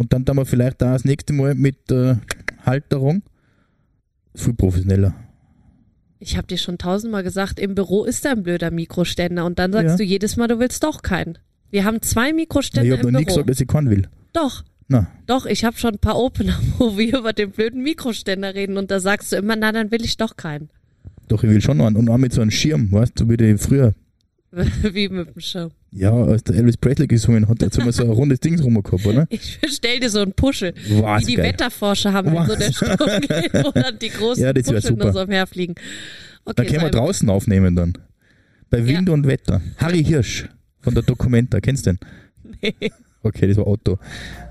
Und dann tun wir vielleicht da das nächste Mal mit äh, Halterung. Viel professioneller. Ich habe dir schon tausendmal gesagt, im Büro ist da ein blöder Mikroständer und dann sagst Ja. du jedes Mal, du willst doch keinen. Wir haben zwei Mikroständer ich habe noch nie gesagt, dass ich keinen will. Doch, Na, doch, ich habe schon ein paar Opener, wo wir über den blöden Mikroständer reden und da sagst du immer, na, dann will ich doch keinen. doch, ich will schon einen. Und auch mit so einem Schirm, weißt du, wie die früher, Wie mit dem Schirm. Ja, als der Elvis Presley gesungen hat, hat immer so ein rundes Ding rum gehabt, oder? Ich bestell dir so einen Puschel, Was wie die geil. Wetterforscher haben, wenn so der Sturm geht, wo dann die großen Ja, Puschel nur so umherfliegen. Da Okay, können wir ein- draußen aufnehmen dann. Bei Wind und Wetter. Harry Hirsch von der Documenta, kennst du den? Nee. Okay, das war Otto.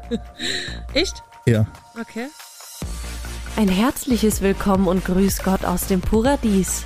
Echt? Ja. Okay. Ein herzliches Willkommen und Grüß Gott aus dem Paradies.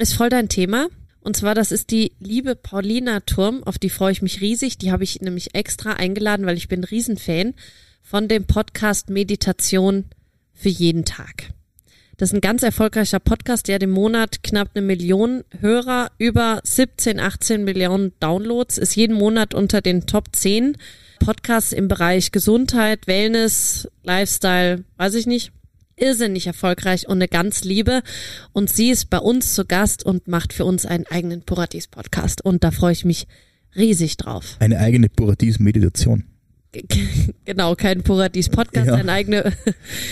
ist voll dein Thema. Und zwar, das ist die liebe Paulina Turm, auf die freue ich mich riesig. Die habe ich nämlich extra eingeladen, weil ich bin Riesenfan von dem Podcast Meditation für jeden Tag. Das ist ein ganz erfolgreicher Podcast, der dem Monat knapp eine Million Hörer, über 17, 18 Millionen Downloads, ist jeden Monat unter den Top 10 Podcasts im Bereich Gesundheit, Wellness, Lifestyle, weiß ich nicht irrsinnig erfolgreich und eine ganz liebe. Und sie ist bei uns zu Gast und macht für uns einen eigenen Paradies-Podcast. Und da freue ich mich riesig drauf. Eine eigene Paradies-Meditation. G- Genau, kein Paradies-Podcast, Ja. ein eigene.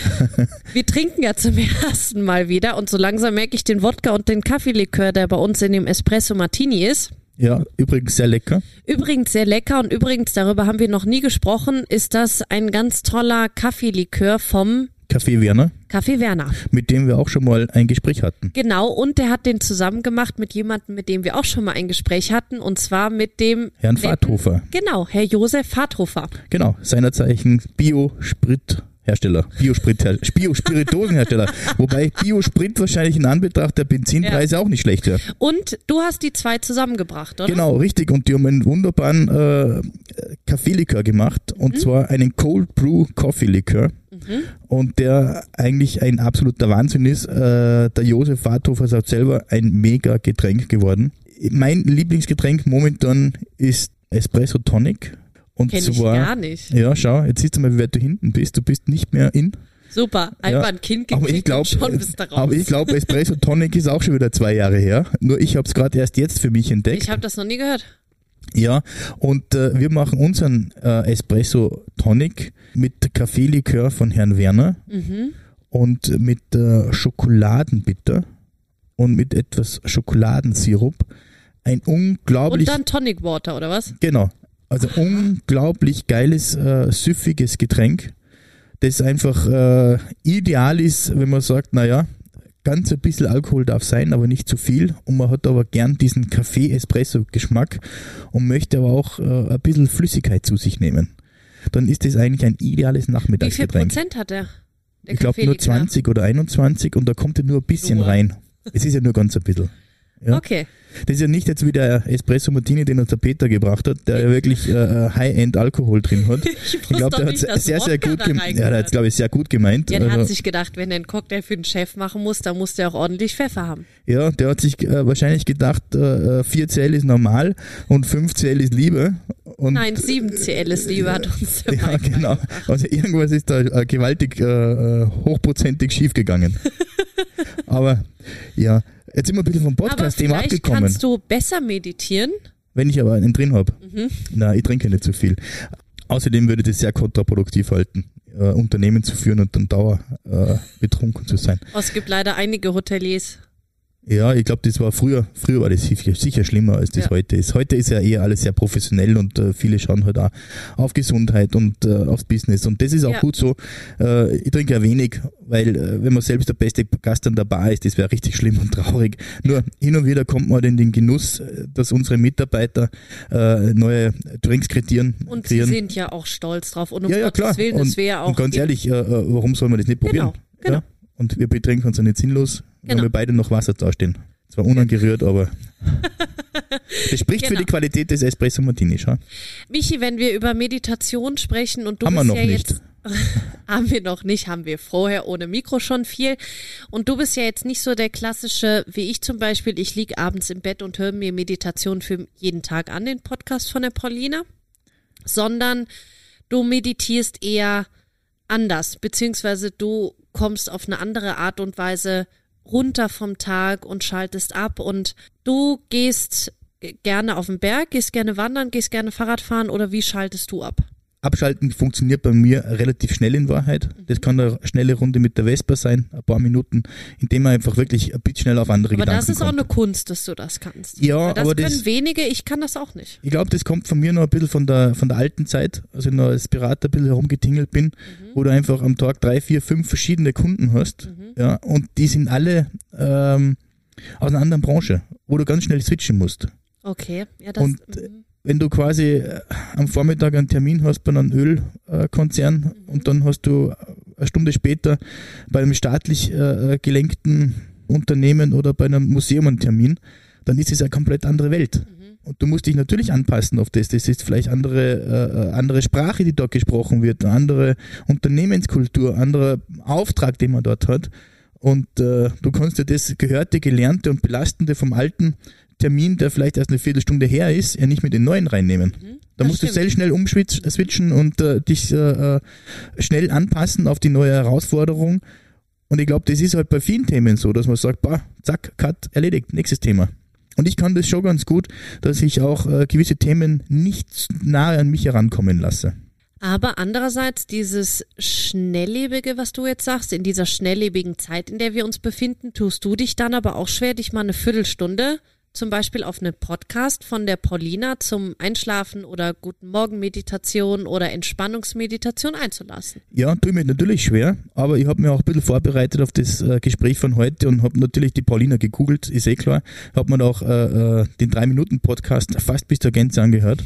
Wir trinken ja zum ersten Mal wieder und so langsam merke ich den Wodka und den Kaffeelikör, der bei uns in dem Espresso Martini ist. Ja, übrigens sehr lecker. Übrigens sehr lecker und übrigens, darüber haben wir noch nie gesprochen, ist das ein ganz toller Kaffeelikör vom Kaffee Werner, Café Werner. mit dem wir auch schon mal ein Gespräch hatten. Genau, und der hat den zusammen gemacht mit jemandem, mit dem wir auch schon mal ein Gespräch hatten, und zwar mit dem Herrn Fahrthofer. Genau, Herr Josef Fahrthofer. Genau, seinerzeichen Bio-Sprithersteller. Biosprit Bio-Spiritosenhersteller. Wobei Biosprit wahrscheinlich in Anbetracht der Benzinpreise auch nicht schlecht wäre. Und du hast die zwei zusammengebracht, oder? Genau, richtig. Und die haben einen wunderbaren äh, Kaffeelikör gemacht. Und Mhm. zwar einen Cold Brew Coffee Likör. Und der eigentlich ein absoluter Wahnsinn ist. Äh, der Josef Warthofer sagt selber, ein mega Getränk geworden. Mein Lieblingsgetränk momentan ist Espresso Tonic. Und Kenn ich zwar, gar nicht. Ja, schau, jetzt siehst du mal, wie weit du hinten bist. Du bist nicht mehr in. Super, einfach Ja, ein Kind Aber gekriegt ich glaube, und schon bist du raus. aber ich glaube, Espresso Tonic ist auch schon wieder zwei Jahre her. Nur ich habe es gerade erst jetzt für mich entdeckt. ich habe das noch nie gehört. Ja, und äh, wir machen unseren äh, Espresso Tonic mit Kaffeelikör von Herrn Werner Mhm. und mit äh, Schokoladenbitter und mit etwas Schokoladensirup. Ein Und unglaublich, dann Tonic Water, oder was? genau, also unglaublich geiles, äh, süffiges Getränk, das einfach äh, ideal ist, wenn man sagt, naja, ganz ein bisschen Alkohol darf sein, aber nicht zu viel. Und man hat aber gern diesen Kaffee-Espresso-Geschmack und möchte aber auch äh, ein bisschen Flüssigkeit zu sich nehmen. Dann ist das eigentlich ein ideales Wie viel Nachmittagsgetränk. Prozent hat der? der Ich glaube nur Kaffeelikör? 20 oder 21 und da kommt ja nur ein bisschen Nur. rein. Es ist ja nur ganz ein bisschen. Ja. Okay. Das ist ja nicht jetzt wie der Espresso Martini, den uns der Peter gebracht hat, der ja wirklich äh, High-End Alkohol drin hat. Ich Ich glaube, der hat dass sehr, sehr gut gemeint. Ja, der hat, glaube ich, sehr gut gemeint. Ja, der hat Also, sich gedacht, wenn er einen Cocktail für den Chef machen muss, dann muss der auch ordentlich Pfeffer haben. ja, der hat sich äh, wahrscheinlich gedacht, äh, 4 CL ist normal und 5 CL ist Liebe. Und, Nein, 7 CL ist Liebe, hat uns der Ja, genau. beigebracht. Also irgendwas ist da äh, gewaltig äh, äh, hochprozentig schiefgegangen. Aber ja, jetzt sind wir ein bisschen vom Podcast-Thema abgekommen. kannst du besser meditieren. Wenn ich aber einen drin habe. Mhm. Na, ich trinke nicht zu viel. Außerdem würde das sehr kontraproduktiv halten, äh, Unternehmen zu führen und dann dauer äh, betrunken zu sein. Oh, es gibt leider einige Hoteliers. Ja, ich glaube, das war früher, früher war das sicher, schlimmer, als das Ja. heute ist. Heute ist ja eher alles sehr professionell und äh, viele schauen halt auch auf Gesundheit und äh, aufs Business. Und das ist auch Ja. gut so. Äh, ich trinke ja wenig, weil äh, wenn man selbst der beste Gast an der Bar ist, das wäre richtig schlimm und traurig. Nur hin und wieder kommt man in den Genuss, dass unsere Mitarbeiter äh, neue Drinks kreieren. Und sie kreieren. sind ja auch stolz drauf. Und um ja, ja, Gottes klar. Willen, und, das wäre auch. und ganz ehrlich, äh, warum soll man das nicht probieren? Genau, genau. Und wir betrinken uns ja nicht sinnlos, wenn Genau. wir beide noch Wasser dastehen. Zwar unangerührt, aber das spricht für Genau. die Qualität des Espresso Martini, schau. Michi, wenn wir über Meditation sprechen und du Haben wir bist noch ja nicht. jetzt. haben wir noch nicht, haben wir vorher ohne Mikro schon viel. Und du bist ja jetzt nicht so der klassische, wie ich zum Beispiel, ich lieg abends im Bett und höre mir Meditation für jeden Tag an, den Podcast von der Paulina, sondern du meditierst eher anders, beziehungsweise du kommst auf eine andere Art und Weise runter vom Tag und schaltest ab und du gehst gerne auf den Berg, gehst gerne wandern, gehst gerne Fahrrad fahren oder wie schaltest du ab? Abschalten funktioniert bei mir relativ schnell in Wahrheit. Das kann eine schnelle Runde mit der Vespa sein, ein paar Minuten, indem man einfach wirklich ein bisschen schnell auf andere Aber Gedanken das ist auch kommt. eine Kunst, dass du das kannst. Ja, das aber können das- wenige, ich kann das auch nicht. Ich glaube, das kommt von mir noch ein bisschen von der, von der alten Zeit, als ich noch als Berater ein bisschen herumgetingelt bin, Mhm. wo du einfach am Tag drei, vier, fünf verschiedene Kunden hast. Mhm. Ja, und die sind alle ähm, aus einer anderen Branche, wo du ganz schnell switchen musst. Okay, ja, das. Und, mhm. Wenn du quasi äh, am Vormittag einen Termin hast bei einem Ölkonzern und dann hast du eine Stunde später bei einem staatlich äh, gelenkten Unternehmen oder bei einem Museum einen Termin, dann ist es eine komplett andere Welt. Und du musst dich natürlich anpassen auf das. Das ist vielleicht andere, äh, andere Sprache, die dort gesprochen wird, eine andere Unternehmenskultur, anderer Auftrag, den man dort hat. Und äh, du kannst dir das Gehörte, Gelernte und Belastende vom alten Termin, der vielleicht erst eine Viertelstunde her ist, ja nicht mit den neuen reinnehmen. Da Mhm. das musst du stimmt. sehr schnell umswitchen und äh, dich äh, äh, schnell anpassen auf die neue Herausforderung. Und ich glaube, das ist halt bei vielen Themen so, dass man sagt, bah, zack, cut, erledigt, nächstes Thema. Und ich kann das schon ganz gut, dass ich auch äh, gewisse Themen nicht nahe an mich herankommen lasse. Aber andererseits dieses Schnelllebige, was du jetzt sagst, in dieser schnelllebigen Zeit, in der wir uns befinden, tust du dich dann aber auch schwer, dich mal eine Viertelstunde zum Beispiel auf einen Podcast von der Paulina zum Einschlafen oder Guten Morgen Meditation oder Entspannungsmeditation einzulassen. Ja, tue mir natürlich schwer, aber ich habe mir auch ein bisschen vorbereitet auf das äh, Gespräch von heute und habe natürlich die Paulina gegoogelt, ist eh klar. Habe mir auch äh, äh, den 3-Minuten-Podcast fast bis zur Gänze angehört.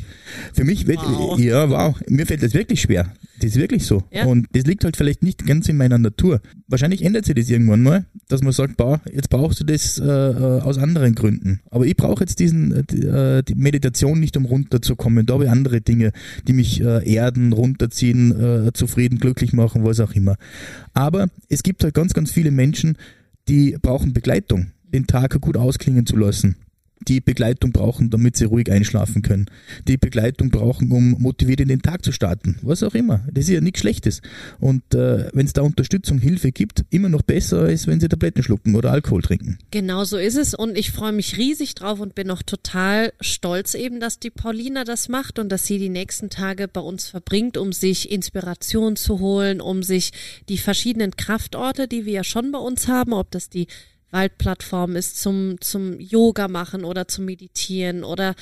Für mich, wird, Wow. ja, wow, mir fällt das wirklich schwer. Das ist wirklich so. Ja. Und das liegt halt vielleicht nicht ganz in meiner Natur. Wahrscheinlich ändert sich das irgendwann mal, dass man sagt, boah, jetzt brauchst du das äh, äh, aus anderen Gründen. Aber ich brauche jetzt diesen äh, äh, die Meditation nicht, um runterzukommen. Da habe ich andere Dinge, die mich äh, erden, runterziehen, äh, zufrieden, glücklich machen, was auch immer. Aber es gibt halt ganz, ganz viele Menschen, die brauchen Begleitung, den Tag gut ausklingen zu lassen. Die Begleitung brauchen, damit sie ruhig einschlafen können. Die Begleitung brauchen, um motiviert in den Tag zu starten. Was auch immer. Das ist ja nichts Schlechtes. Und äh, wenn es da Unterstützung, Hilfe gibt, immer noch besser, als wenn sie Tabletten schlucken oder Alkohol trinken. Genau so ist es und ich freue mich riesig drauf und bin auch total stolz eben, dass die Paulina das macht und dass sie die nächsten Tage bei uns verbringt, um sich Inspiration zu holen, um sich die verschiedenen Kraftorte, die wir ja schon bei uns haben, ob das die Waldplattform ist zum, zum Yoga machen oder zum Meditieren oder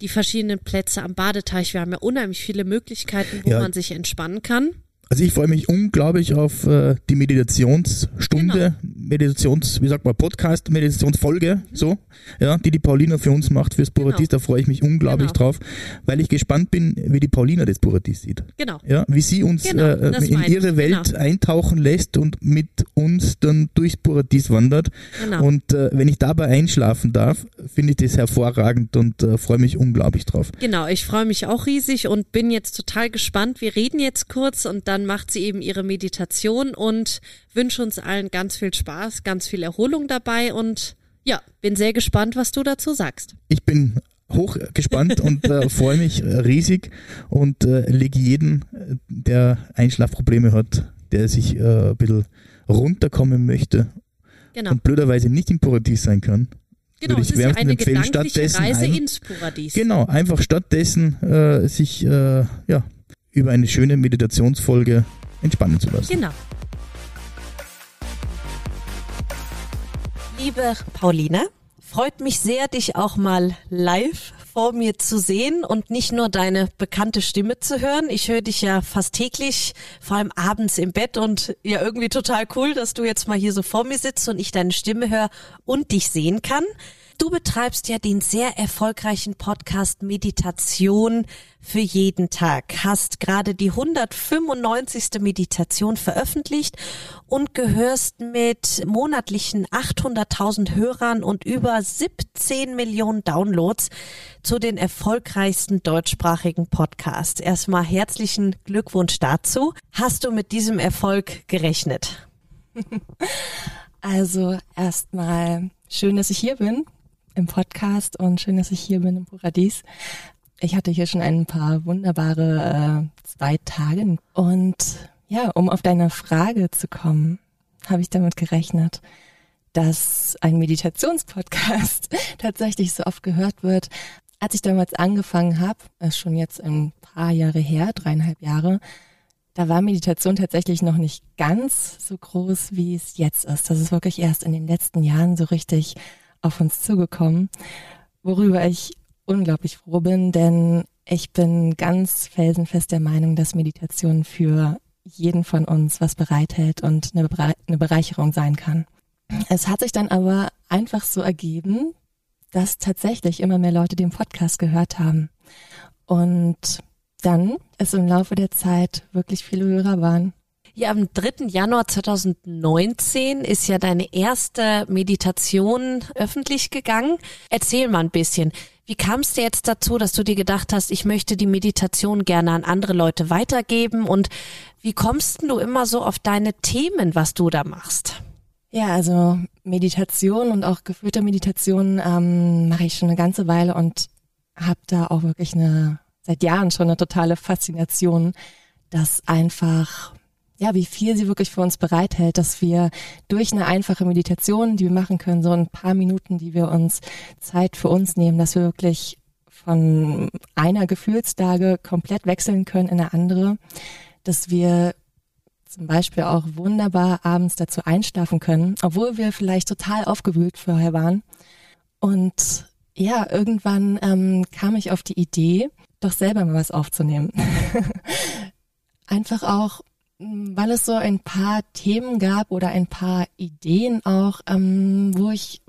die verschiedenen Plätze am Badeteich. Wir haben ja unheimlich viele Möglichkeiten, wo Ja. man sich entspannen kann. Also ich freue mich unglaublich auf äh, die Meditationsstunde, Meditations, wie sagt man, Podcast, Meditationsfolge, so, ja, die die Paulina für uns macht fürs Puratis. Da freue ich mich unglaublich Genau. drauf, weil ich gespannt bin, wie die Paulina das Puratis sieht. Genau. Ja, wie sie uns Genau, äh, in ihre Welt genau. eintauchen lässt und mit uns dann durchs Paradies wandert. Genau. Und äh, wenn ich dabei einschlafen darf, finde ich das hervorragend und äh, freue mich unglaublich drauf. Genau, ich freue mich auch riesig und bin jetzt total gespannt. Wir reden jetzt kurz und dann macht sie eben ihre Meditation und wünsche uns allen ganz viel Spaß, ganz viel Erholung dabei und ja, bin sehr gespannt, was du dazu sagst. Ich bin hoch gespannt und äh, freue mich riesig und äh, lege jeden, der Einschlafprobleme hat, der sich äh, ein bisschen runterkommen möchte Genau, und blöderweise nicht im Paradies sein kann. genau. würde ich ist ja wärmstens eine empfehlen, stattdessen Reise ein- ins Paradies. Genau, einfach stattdessen äh, sich äh, ja, über eine schöne Meditationsfolge entspannen zu lassen. Genau. Liebe Pauline, freut mich sehr, dich auch mal live vor mir zu sehen und nicht nur deine bekannte Stimme zu hören. Ich höre dich ja fast täglich, vor allem abends im Bett und ja irgendwie total cool, dass du jetzt mal hier so vor mir sitzt und ich deine Stimme höre und dich sehen kann. Du betreibst ja den sehr erfolgreichen Podcast Meditation für jeden Tag, hast gerade die 195. Meditation veröffentlicht und gehörst mit monatlichen 800.000 Hörern und über 17 Millionen Downloads zu den erfolgreichsten deutschsprachigen Podcasts. Erstmal herzlichen Glückwunsch dazu. Hast du mit diesem Erfolg gerechnet? Also erstmal schön, dass ich hier bin im Podcast und schön, dass ich hier bin im Paradies. Ich hatte hier schon ein paar wunderbare äh, zwei Tage und ja, um auf deine Frage zu kommen, habe ich damit gerechnet, dass ein Meditationspodcast tatsächlich so oft gehört wird. Als ich damals angefangen habe, ist schon jetzt ein paar Jahre her, dreieinhalb Jahre, da war Meditation tatsächlich noch nicht ganz so groß, wie es jetzt ist. Das ist wirklich erst in den letzten Jahren so richtig auf uns zugekommen, worüber ich unglaublich froh bin, denn ich bin ganz felsenfest der Meinung, dass Meditation für jeden von uns was bereithält und eine, Bereicherung sein kann. Es hat sich dann aber einfach so ergeben, dass tatsächlich immer mehr Leute den Podcast gehört haben. Und dann es im Laufe der Zeit wirklich viele Hörer waren. Ja, am 3. Januar 2019 ist ja deine erste Meditation öffentlich gegangen. Erzähl mal ein bisschen. Wie kam es dir jetzt dazu, dass du dir gedacht hast, ich möchte die Meditation gerne an andere Leute weitergeben? Und wie kommst du immer so auf deine Themen, was du da machst? Ja, also Meditation und auch geführte Meditation ähm, mache ich schon eine ganze Weile und habe da auch wirklich eine, seit Jahren schon eine totale Faszination, dass einfach ja, wie viel sie wirklich für uns bereithält, dass wir durch eine einfache Meditation, die wir machen können, so ein paar Minuten, die wir uns Zeit für uns nehmen, dass wir wirklich von einer Gefühlslage komplett wechseln können in eine andere, dass wir zum Beispiel auch wunderbar abends dazu einschlafen können, obwohl wir vielleicht total aufgewühlt vorher waren. Und ja, irgendwann ähm, kam ich auf die Idee, doch selber mal was aufzunehmen. Einfach auch weil es so ein paar Themen gab oder ein paar Ideen auch, ähm, wo ich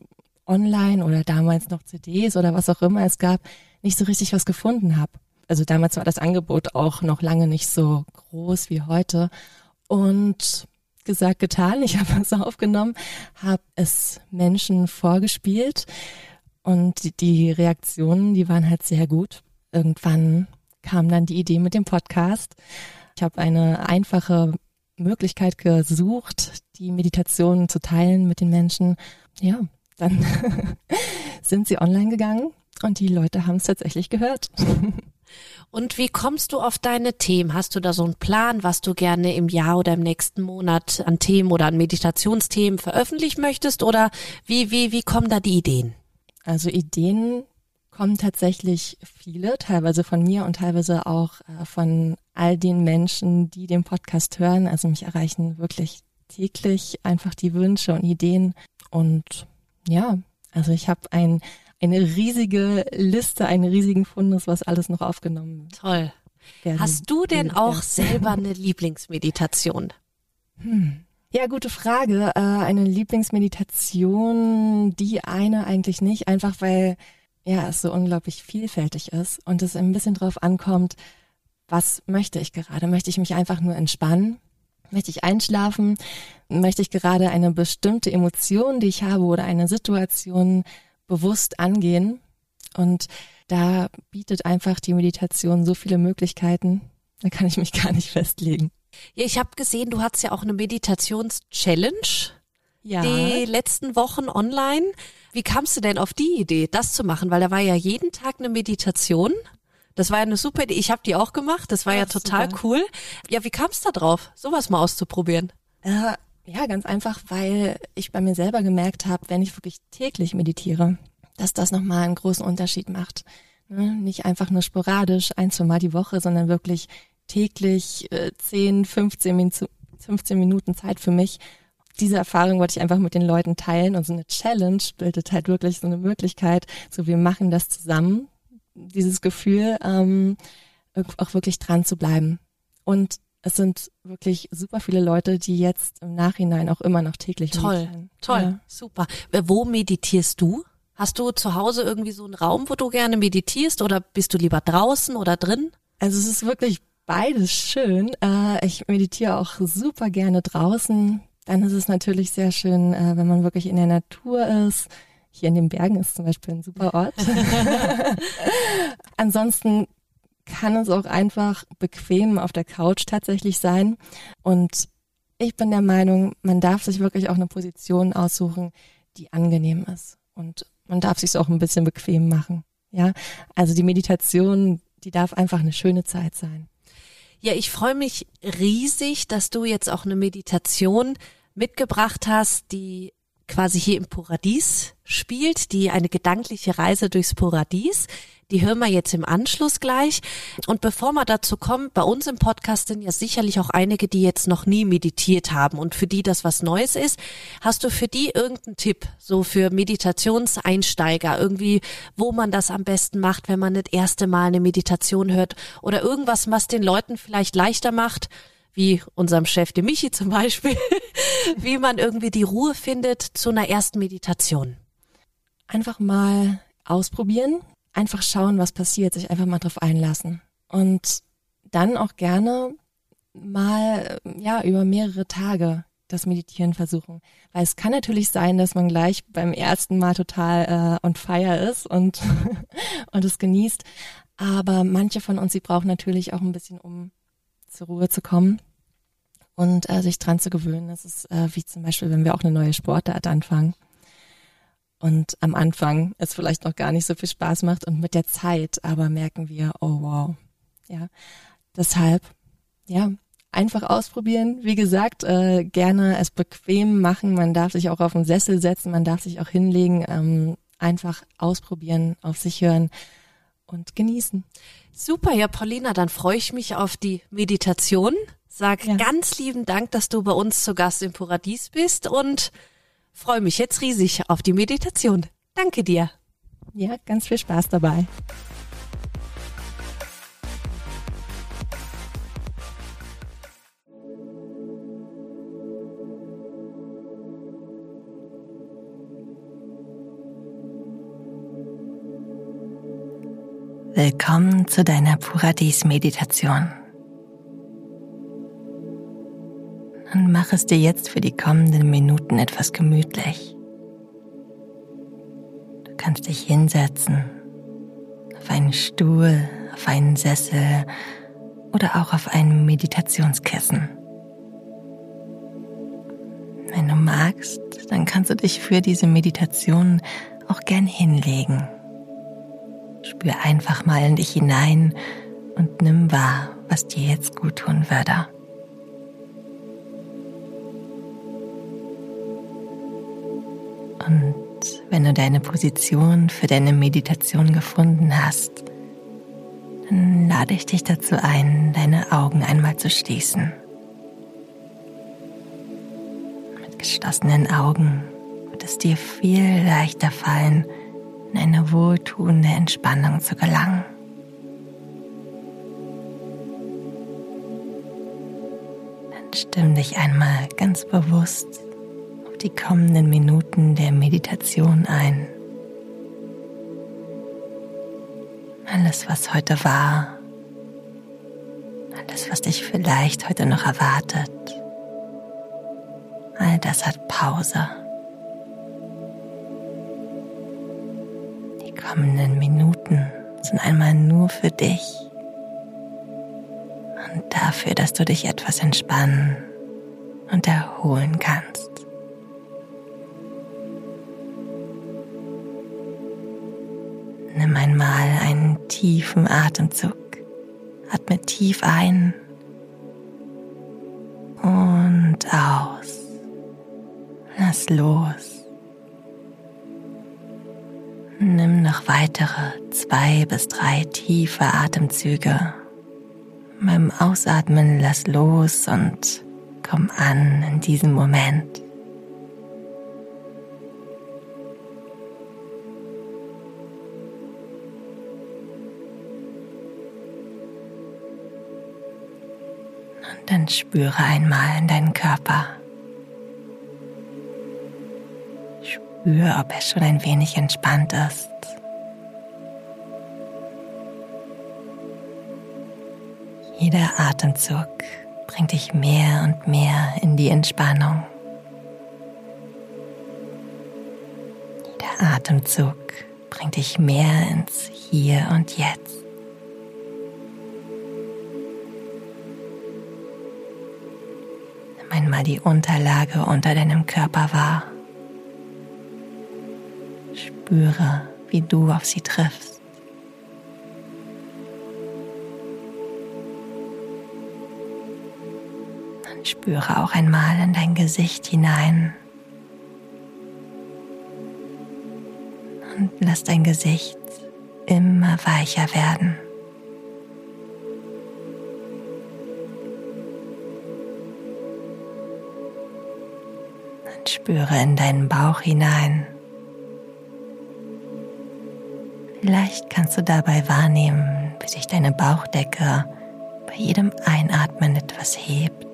online oder damals noch CDs oder was auch immer es gab, nicht so richtig was gefunden habe. Also damals war das Angebot auch noch lange nicht so groß wie heute. Und gesagt, getan, ich habe es aufgenommen, habe es Menschen vorgespielt und die, die Reaktionen, die waren halt sehr gut. Irgendwann kam dann die Idee mit dem Podcast ich habe eine einfache Möglichkeit gesucht, die Meditation zu teilen mit den Menschen. Ja, dann sind sie online gegangen und die Leute haben es tatsächlich gehört. Und wie kommst du auf deine Themen? Hast du da so einen Plan, was du gerne im Jahr oder im nächsten Monat an Themen oder an Meditationsthemen veröffentlichen möchtest? Oder wie, wie, wie kommen da die Ideen? Also Ideen kommen tatsächlich viele, teilweise von mir und teilweise auch äh, von all den Menschen, die den Podcast hören. Also mich erreichen wirklich täglich einfach die Wünsche und Ideen. Und ja, also ich habe ein, eine riesige Liste, einen riesigen Fundus, was alles noch aufgenommen Toll. Hast du denn auch selber eine Lieblingsmeditation? Hm. Ja, gute Frage. Äh, eine Lieblingsmeditation, die eine eigentlich nicht, einfach weil ja, es so unglaublich vielfältig ist und es ein bisschen drauf ankommt, was möchte ich gerade? Möchte ich mich einfach nur entspannen? Möchte ich einschlafen? Möchte ich gerade eine bestimmte Emotion, die ich habe oder eine Situation bewusst angehen? Und da bietet einfach die Meditation so viele Möglichkeiten. Da kann ich mich gar nicht festlegen. Ja, ich habe gesehen, du hast ja auch eine Meditations-Challenge. Ja. Die letzten Wochen online. Wie kamst du denn auf die Idee, das zu machen? Weil da war ja jeden Tag eine Meditation. Das war ja eine super Idee. Ich habe die auch gemacht. Das war ja, ja total super. cool. Ja, wie kamst du da drauf, sowas mal auszuprobieren? Äh, ja, ganz einfach, weil ich bei mir selber gemerkt habe, wenn ich wirklich täglich meditiere, dass das nochmal einen großen Unterschied macht. Ne? Nicht einfach nur sporadisch, ein, zwei Mal die Woche, sondern wirklich täglich äh, 10, 15, 15 Minuten Zeit für mich, diese Erfahrung wollte ich einfach mit den Leuten teilen und so eine Challenge bildet halt wirklich so eine Möglichkeit, so wir machen das zusammen, dieses Gefühl, ähm, auch wirklich dran zu bleiben. Und es sind wirklich super viele Leute, die jetzt im Nachhinein auch immer noch täglich Toll, meditieren. toll, Ja. super. Äh, Wo meditierst du? Hast du zu Hause irgendwie so einen Raum, wo du gerne meditierst oder bist du lieber draußen oder drin? Also es ist wirklich beides schön. Äh, ich meditiere auch super gerne draußen. Dann ist es natürlich sehr schön, äh, wenn man wirklich in der Natur ist. Hier in den Bergen ist zum Beispiel ein super Ort. Ansonsten kann es auch einfach bequem auf der Couch tatsächlich sein. Und ich bin der Meinung, man darf sich wirklich auch eine Position aussuchen, die angenehm ist. Und man darf sich auch ein bisschen bequem machen. Ja, also die Meditation, die darf einfach eine schöne Zeit sein. Ja, ich freue mich riesig, dass du jetzt auch eine Meditation mitgebracht hast, die quasi hier im Paradies spielt, die eine gedankliche Reise durchs Paradies. Die hören wir jetzt im Anschluss gleich. Und bevor wir dazu kommen, bei uns im Podcast sind ja sicherlich auch einige, die jetzt noch nie meditiert haben und für die das was Neues ist. Hast du für die irgendeinen Tipp, so für Meditationseinsteiger, irgendwie, wo man das am besten macht, wenn man das erste Mal eine Meditation hört oder irgendwas, was den Leuten vielleicht leichter macht, wie unserem Chef, dem Michi zum Beispiel, wie man irgendwie die Ruhe findet zu einer ersten Meditation? Einfach mal ausprobieren, einfach schauen, was passiert, sich einfach mal drauf einlassen. Und dann auch gerne mal, ja, über mehrere Tage das Meditieren versuchen. Weil es kann natürlich sein, dass man gleich beim ersten Mal total äh, on fire ist und, und es genießt. Aber manche von uns, sie brauchen natürlich auch ein bisschen, um zur Ruhe zu kommen und äh, sich dran zu gewöhnen. Das ist äh, wie zum Beispiel, wenn wir auch eine neue Sportart anfangen und am Anfang es vielleicht noch gar nicht so viel Spaß macht und mit der Zeit aber merken wir, oh wow, ja, deshalb, ja, einfach ausprobieren. Wie gesagt, äh, gerne es bequem machen. Man darf sich auch auf den Sessel setzen, man darf sich auch hinlegen, ähm, einfach ausprobieren, auf sich hören und genießen. Super, ja, Paulina, dann freue ich mich auf die Meditation. Sag Ja. ganz lieben Dank, dass du bei uns zu Gast im Paradies bist und freue mich jetzt riesig auf die Meditation. Danke dir. Ja, ganz viel Spaß dabei. Willkommen zu deiner Paradies-Meditation. Und mach es dir jetzt für die kommenden Minuten etwas gemütlich. Du kannst dich hinsetzen, auf einen Stuhl, auf einen Sessel oder auch auf ein Meditationskissen. Wenn du magst, dann kannst du dich für diese Meditation auch gern hinlegen. Spür einfach mal in dich hinein und nimm wahr, was dir jetzt gut tun würde. Und wenn du deine Position für deine Meditation gefunden hast, dann lade ich dich dazu ein, deine Augen einmal zu schließen. Mit geschlossenen Augen wird es dir viel leichter fallen, in eine wohltuende Entspannung zu gelangen. Dann stimm dich einmal ganz bewusst auf die kommenden Minuten der Meditation ein. Alles, was heute war, alles, was dich vielleicht heute noch erwartet, all das hat Pause. Kommenden Minuten sind einmal nur für dich und dafür, dass du dich etwas entspannen und erholen kannst. Nimm einmal einen tiefen Atemzug. Atme tief ein und aus. Lass los. Nimm noch weitere zwei bis drei tiefe Atemzüge. Beim Ausatmen lass los und komm an in diesem Moment. Und dann spüre einmal in deinen Körper. Spür, ob er schon ein wenig entspannt ist. Jeder Atemzug bringt dich mehr und mehr in die Entspannung. Jeder Atemzug bringt dich mehr ins Hier und Jetzt. Nimm einmal die Unterlage unter deinem Körper wahr. Spüre, wie du auf sie triffst. Spüre auch einmal in dein Gesicht hinein. Und lass dein Gesicht immer weicher werden. Dann spüre in deinen Bauch hinein. Vielleicht kannst du dabei wahrnehmen, wie sich deine Bauchdecke bei jedem Einatmen etwas hebt.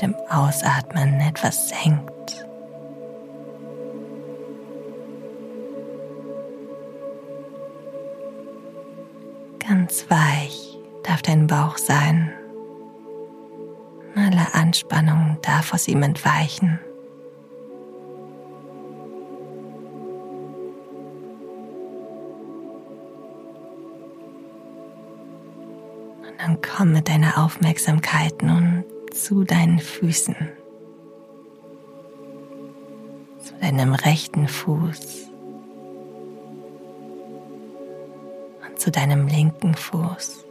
jedem Ausatmen etwas senkt. Ganz weich darf dein Bauch sein. Alle Anspannung darf aus ihm entweichen. Dann komm mit deiner Aufmerksamkeit nun zu deinen Füßen, zu deinem rechten Fuß und zu deinem linken Fuß.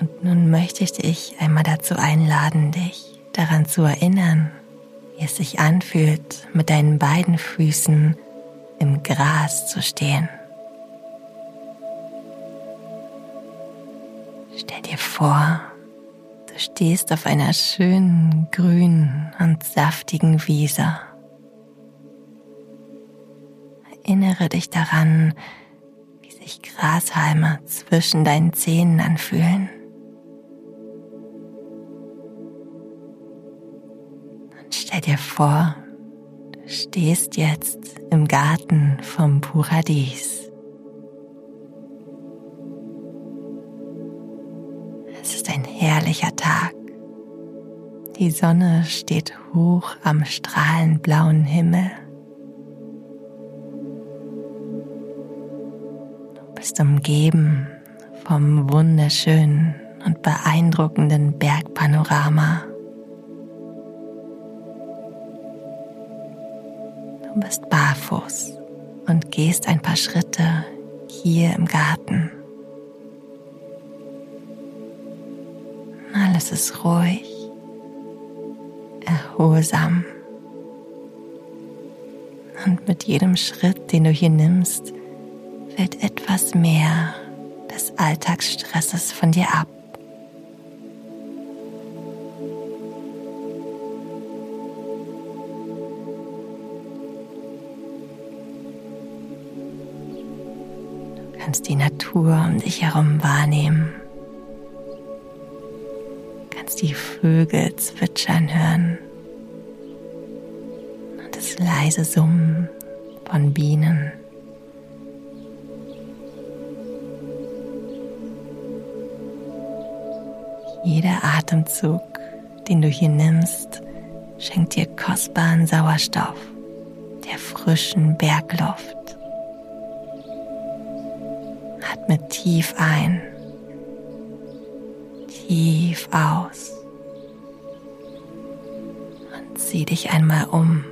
Und nun möchte ich dich einmal dazu einladen, dich daran zu erinnern, wie es sich anfühlt, mit deinen beiden Füßen im Gras zu stehen. Vor, du stehst auf einer schönen, grünen und saftigen Wiese. Erinnere dich daran, wie sich Grashalme zwischen deinen Zähnen anfühlen. Und stell dir vor, du stehst jetzt im Garten vom Paradies. Herrlicher Tag. Die Sonne steht hoch am strahlend blauen Himmel. Du bist umgeben vom wunderschönen und beeindruckenden Bergpanorama. Du bist barfuß und gehst ein paar Schritte hier im Garten. Alles ist ruhig, erholsam. Und mit jedem Schritt, den du hier nimmst, fällt etwas mehr des Alltagsstresses von dir ab. Du kannst die Natur um dich herum wahrnehmen die Vögel zwitschern hören und das leise Summen von Bienen. Jeder Atemzug, den du hier nimmst, schenkt dir kostbaren Sauerstoff der frischen Bergluft. Atme tief ein tief aus und sieh dich einmal um.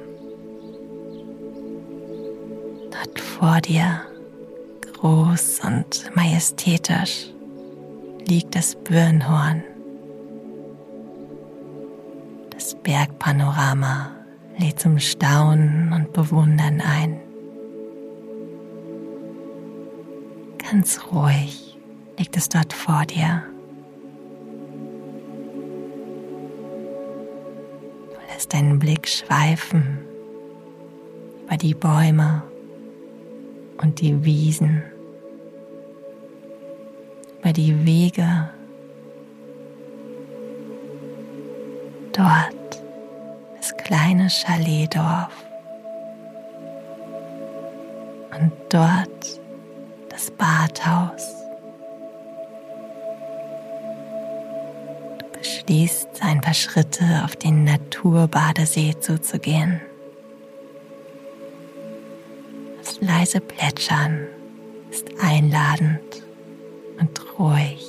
Dort vor dir, groß und majestätisch, liegt das Birnhorn. Das Bergpanorama lädt zum Staunen und Bewundern ein. Ganz ruhig liegt es dort vor dir. Deinen Blick schweifen über die Bäume und die Wiesen, über die Wege. Dort das kleine Chaletdorf und dort das Badhaus. Beschließt, ein paar Schritte auf den Naturbadesee zuzugehen. Das leise Plätschern ist einladend und ruhig.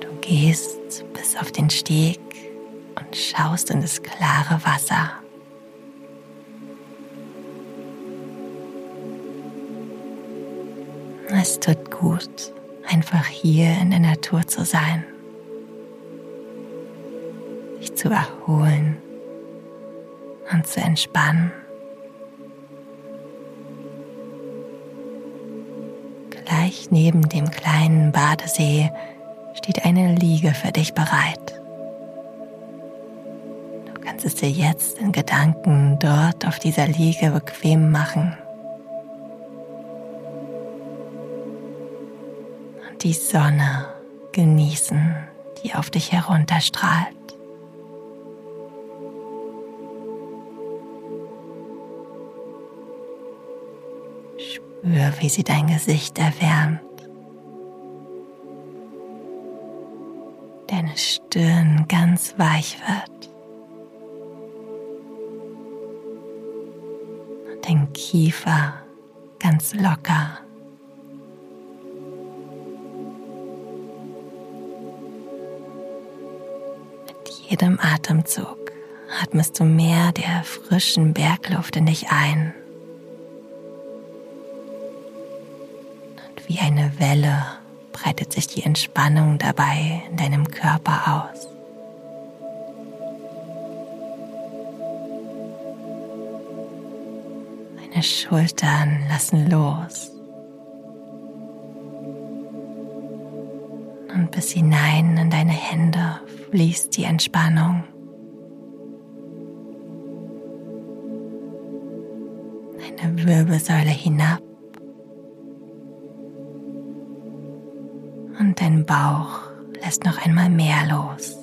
Du gehst bis auf den Steg und schaust in das klare Wasser. Es tut gut, einfach hier in der Natur zu sein, dich zu erholen und zu entspannen. Gleich neben dem kleinen Badesee steht eine Liege für dich bereit. Du kannst es dir jetzt in Gedanken dort auf dieser Liege bequem machen. Die Sonne genießen, die auf dich herunterstrahlt. Spür, wie sie dein Gesicht erwärmt. Deine Stirn ganz weich wird. Und dein Kiefer ganz locker. Jedem Atemzug atmest du mehr der frischen Bergluft in dich ein. wie eine Welle breitet sich die Entspannung dabei in deinem Körper aus. Deine Schultern lassen los. Bis hinein in deine Hände fließt die Entspannung. Deine Wirbelsäule hinab und dein Bauch lässt noch einmal mehr los.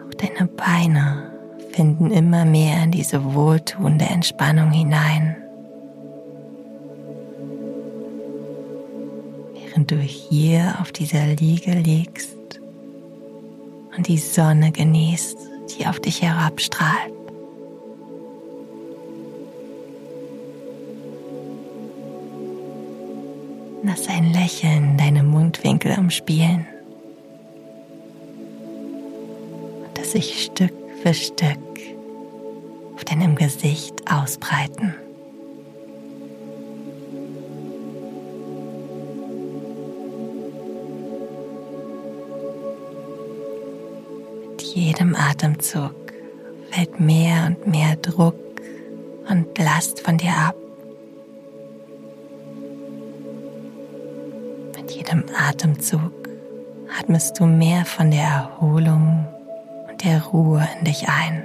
Auch deine Beine finden immer mehr in diese wohltuende Entspannung hinein. Während du hier auf dieser Liege liegst und die Sonne genießt, die auf dich herabstrahlt. Lass ein Lächeln deine Mundwinkel umspielen und das sich Stück für Stück auf deinem Gesicht ausbreiten. Atemzug fällt mehr und mehr Druck und Last von dir ab. Mit jedem Atemzug atmest du mehr von der Erholung und der Ruhe in dich ein.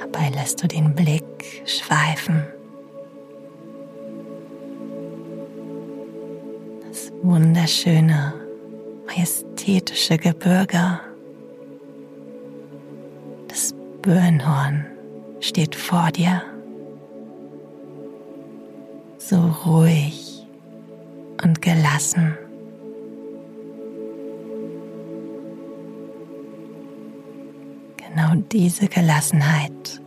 Dabei lässt du den Blick schweifen. Wunderschöne, majestätische Gebirge. Das Birnhorn steht vor dir. So ruhig und gelassen. Genau diese Gelassenheit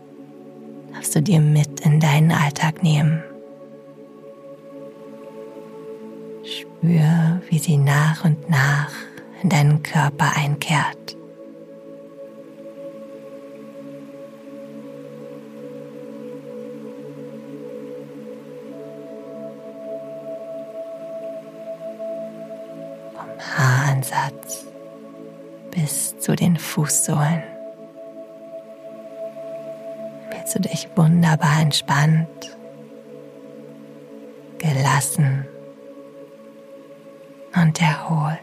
darfst du dir mit in deinen Alltag nehmen. Spür, wie sie nach und nach in deinen Körper einkehrt. Vom Haar Ansatz bis zu den Fußsohlen. Fühlst du dich wunderbar entspannt, gelassen und erholt.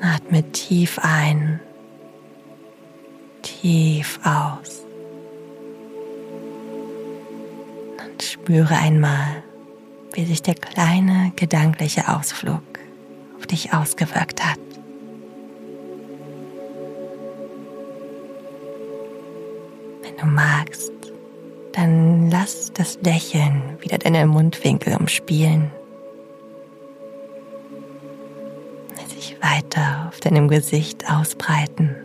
Atme tief ein, tief aus. Und spüre einmal, wie sich der kleine gedankliche Ausflug auf dich ausgewirkt hat. Du magst, dann lass das Lächeln wieder deine Mundwinkel umspielen. Sich weiter auf deinem Gesicht ausbreiten.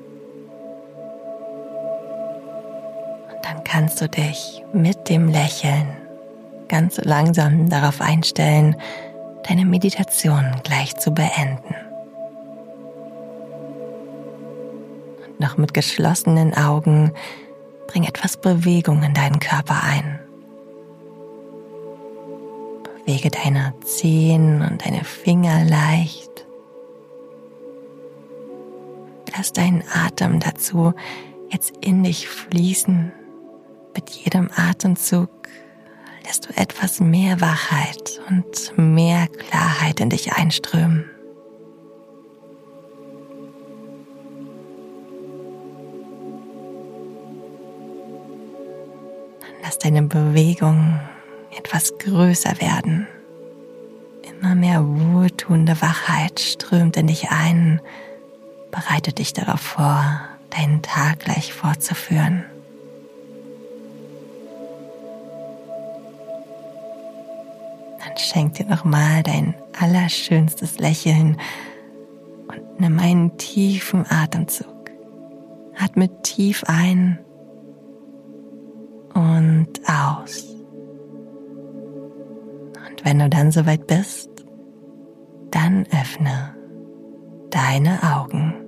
Und dann kannst du dich mit dem Lächeln ganz langsam darauf einstellen, deine Meditation gleich zu beenden. Und noch mit geschlossenen Augen bring etwas Bewegung in deinen Körper ein. Bewege deine Zehen und deine Finger leicht. Lass deinen Atem dazu jetzt in dich fließen. Mit jedem Atemzug lässt du etwas mehr Wachheit und mehr Klarheit in dich einströmen. Lass deine Bewegung etwas größer werden. Immer mehr wohltuende Wachheit strömt in dich ein, bereite dich darauf vor, deinen Tag gleich fortzuführen. schenk dir nochmal dein allerschönstes Lächeln und nimm einen tiefen Atemzug. Atme tief ein und aus. Und wenn du dann soweit bist, dann öffne deine Augen.